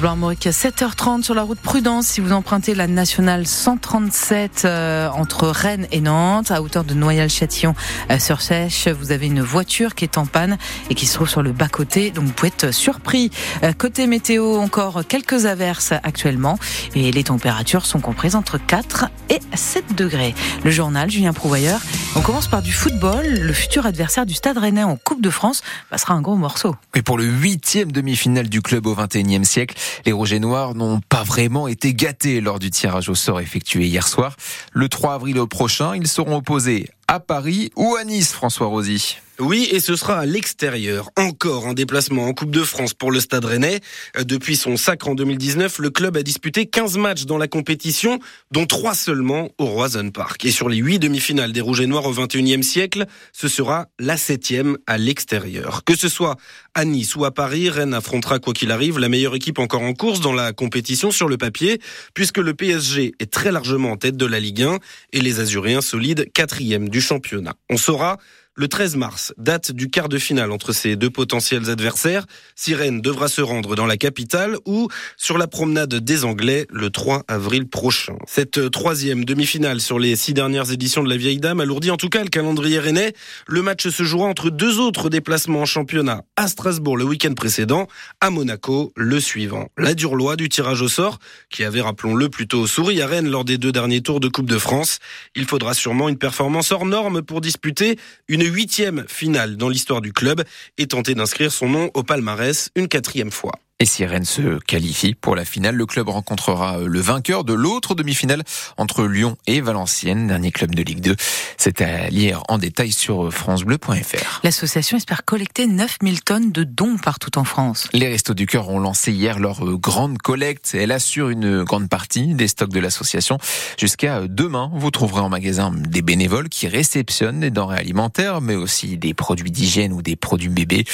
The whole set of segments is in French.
Blanc Armorique, 7h30 sur la route Prudence. Si vous empruntez la nationale 137 euh, entre Rennes et Nantes, à hauteur de Noyal-Châtillon euh, sur Sèche, vous avez une voiture qui est en panne et qui se trouve sur le bas-côté. Donc vous pouvez être surpris. Euh, côté météo, encore quelques averses actuellement et les températures sont comprises entre 4 et 7 degrés. Le journal, Julien Prouvoyeur. On commence par du football. Le futur adversaire du Stade Rennais en Coupe de France passera un gros morceau. Et pour le huitième demi-finale du club au XXIe siècle, les Rouges et Noirs n'ont pas vraiment été gâtés lors du tirage au sort effectué hier soir. Le 3 avril prochain, ils seront opposés à Paris ou à Nice, François Rosy. Oui, et ce sera à l'extérieur. Encore un déplacement en Coupe de France pour le Stade Rennais. Depuis son sacre en 2019, le club a disputé 15 matchs dans la compétition, dont 3 seulement au Roison Park. Et sur les 8 demi-finales des Rouges et Noirs au 21e siècle, ce sera la septième à l'extérieur. Que ce soit à Nice ou à Paris, Rennes affrontera quoi qu'il arrive la meilleure équipe encore en course dans la compétition sur le papier, puisque le PSG est très largement en tête de la Ligue 1 et les Azuréens solides quatrième du championnat. On saura le 13 mars, date du quart de finale entre ces deux potentiels adversaires. Sirène devra se rendre dans la capitale ou sur la promenade des Anglais le 3 avril prochain. Cette troisième demi-finale sur les six dernières éditions de la Vieille Dame alourdit en tout cas le calendrier rennais. Le match se jouera entre deux autres déplacements en championnat à Strasbourg le week-end précédent, à Monaco le suivant. La loi du tirage au sort, qui avait, rappelons-le, plutôt souri à Rennes lors des deux derniers tours de Coupe de France. Il faudra sûrement une performance hors norme pour disputer une huitième finale dans l'histoire du club et tenter d'inscrire son nom au palmarès une quatrième fois. Et si Rennes se qualifie pour la finale, le club rencontrera le vainqueur de l'autre demi-finale entre Lyon et Valenciennes, dernier club de Ligue 2. C'est à lire en détail sur francebleu.fr. L'association espère collecter 9000 tonnes de dons partout en France. Les Restos du Cœur ont lancé hier leur grande collecte. Elle assure une grande partie des stocks de l'association. Jusqu'à demain, vous trouverez en magasin des bénévoles qui réceptionnent des denrées alimentaires, mais aussi des produits d'hygiène ou des produits bébés.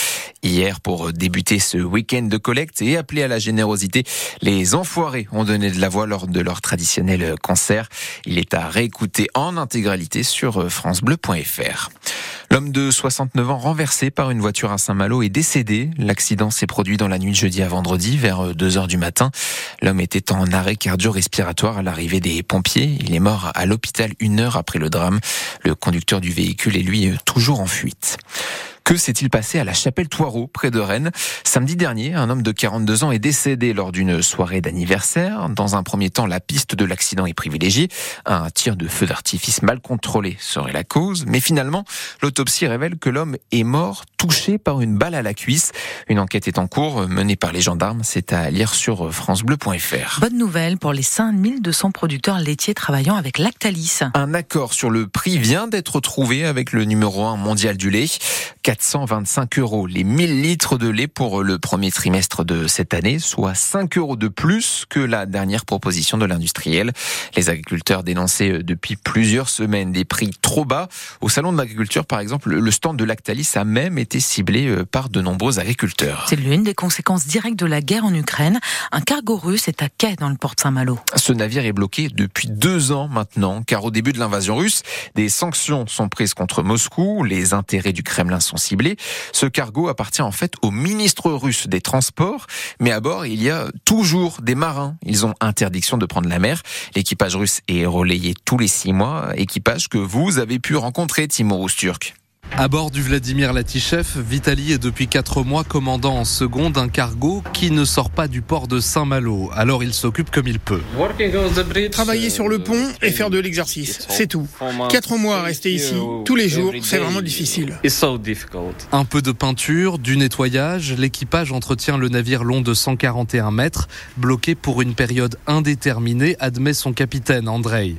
Hier, pour débuter ce week-end de collecte, et appelé à la générosité. Les Enfoirés ont donné de la voix lors de leur traditionnel concert. Il est à réécouter en intégralité sur francebleu.fr. L'homme de 69 ans renversé par une voiture à Saint-Malo est décédé. L'accident s'est produit dans la nuit de jeudi à vendredi vers 2 heures du matin. L'homme était en arrêt cardio-respiratoire à l'arrivée des pompiers. Il est mort à l'hôpital une heure après le drame. Le conducteur du véhicule est lui toujours en fuite. Que s'est-il passé à la chapelle Toireau, près de Rennes Samedi dernier, un homme de 42 ans est décédé lors d'une soirée d'anniversaire. Dans un premier temps, la piste de l'accident est privilégiée. Un tir de feu d'artifice mal contrôlé serait la cause. Mais finalement, l'autopsie révèle que l'homme est mort touché par une balle à la cuisse. Une enquête est en cours, menée par les gendarmes. C'est à lire sur francebleu.fr. Bonne nouvelle pour les 5200 producteurs laitiers travaillant avec Lactalis. Un accord sur le prix vient d'être trouvé avec le numéro 1 mondial du lait. 425 euros les 1000 litres de lait pour le premier trimestre de cette année, soit 5 euros de plus que la dernière proposition de l'industriel. Les agriculteurs dénonçaient depuis plusieurs semaines des prix trop bas. Au salon de l'agriculture, par exemple, le stand de Lactalis a même été ciblé euh, par de nombreux agriculteurs. C'est l'une des conséquences directes de la guerre en Ukraine. Un cargo russe est à quai dans le port de Saint-Malo. Ce navire est bloqué depuis deux ans maintenant, car au début de l'invasion russe, des sanctions sont prises contre Moscou. Les intérêts du Kremlin sont ciblés. Ce cargo appartient en fait au ministre russe des Transports, mais à bord, il y a toujours des marins. Ils ont interdiction de prendre la mer. L'équipage russe est relayé tous les six mois, équipage que vous avez pu rencontrer, Timur Turc. À bord du Vladimir Latichev, Vitali est depuis quatre mois commandant en second d'un cargo qui ne sort pas du port de Saint-Malo. Alors il s'occupe comme il peut. Travailler sur le pont et faire de l'exercice, c'est tout. Quatre mois à rester ici, tous les jours, c'est vraiment difficile. Un peu de peinture, du nettoyage, l'équipage entretient le navire long de 141 mètres, bloqué pour une période indéterminée, admet son capitaine Andrei.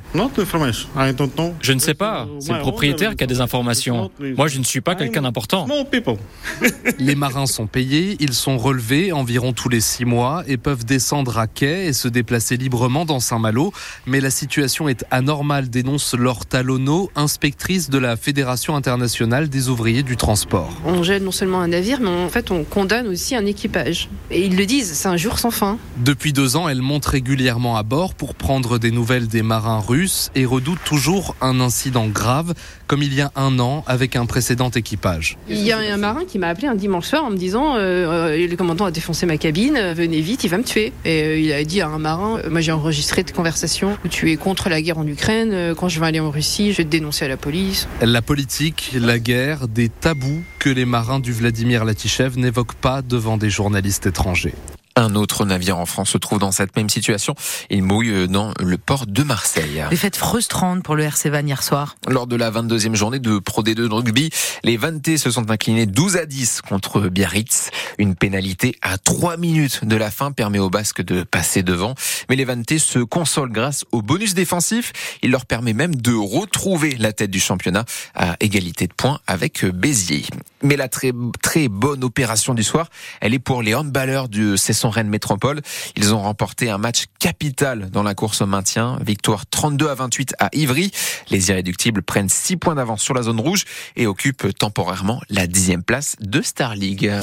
Je ne sais pas, c'est le propriétaire qui a des informations. Moi, je ne suis pas quelqu'un d'important. Les marins sont payés, ils sont relevés environ tous les six mois et peuvent descendre à quai et se déplacer librement dans Saint-Malo. Mais la situation est anormale, dénonce Laure Talonneau, inspectrice de la Fédération internationale des ouvriers du transport. On gêne non seulement un navire, mais en fait, on condamne aussi un équipage. Et ils le disent, c'est un jour sans fin. Depuis deux ans, elle monte régulièrement à bord pour prendre des nouvelles des marins russes et redoute toujours un incident grave comme il y a un an avec un précédent équipage. Il y a un marin qui m'a appelé un dimanche soir en me disant euh, le commandant a défoncé ma cabine, venez vite, il va me tuer. Et il a dit à un marin, moi j'ai enregistré de conversations où tu es contre la guerre en Ukraine, quand je vais aller en Russie, je vais te dénoncer à la police. La politique, la guerre, des tabous que les marins du Vladimir Latichev n'évoquent pas devant des journalistes étrangers. Un autre navire en France se trouve dans cette même situation. Il mouille dans le port de Marseille. Les fêtes frustrantes pour le RC Van hier soir. Lors de la 22e journée de Pro D2 de rugby, les Vantés se sont inclinés 12 à 10 contre Biarritz. Une pénalité à 3 minutes de la fin permet aux Basques de passer devant. Mais les Vantés se consolent grâce au bonus défensif. Il leur permet même de retrouver la tête du championnat à égalité de points avec Béziers. Mais la très, très bonne opération du soir, elle est pour les handballeurs du Cesson Rennes Métropole. Ils ont remporté un match capital dans la course au maintien. Victoire 32 à 28 à Ivry. Les irréductibles prennent 6 points d'avance sur la zone rouge et occupent temporairement la dixième place de Star League.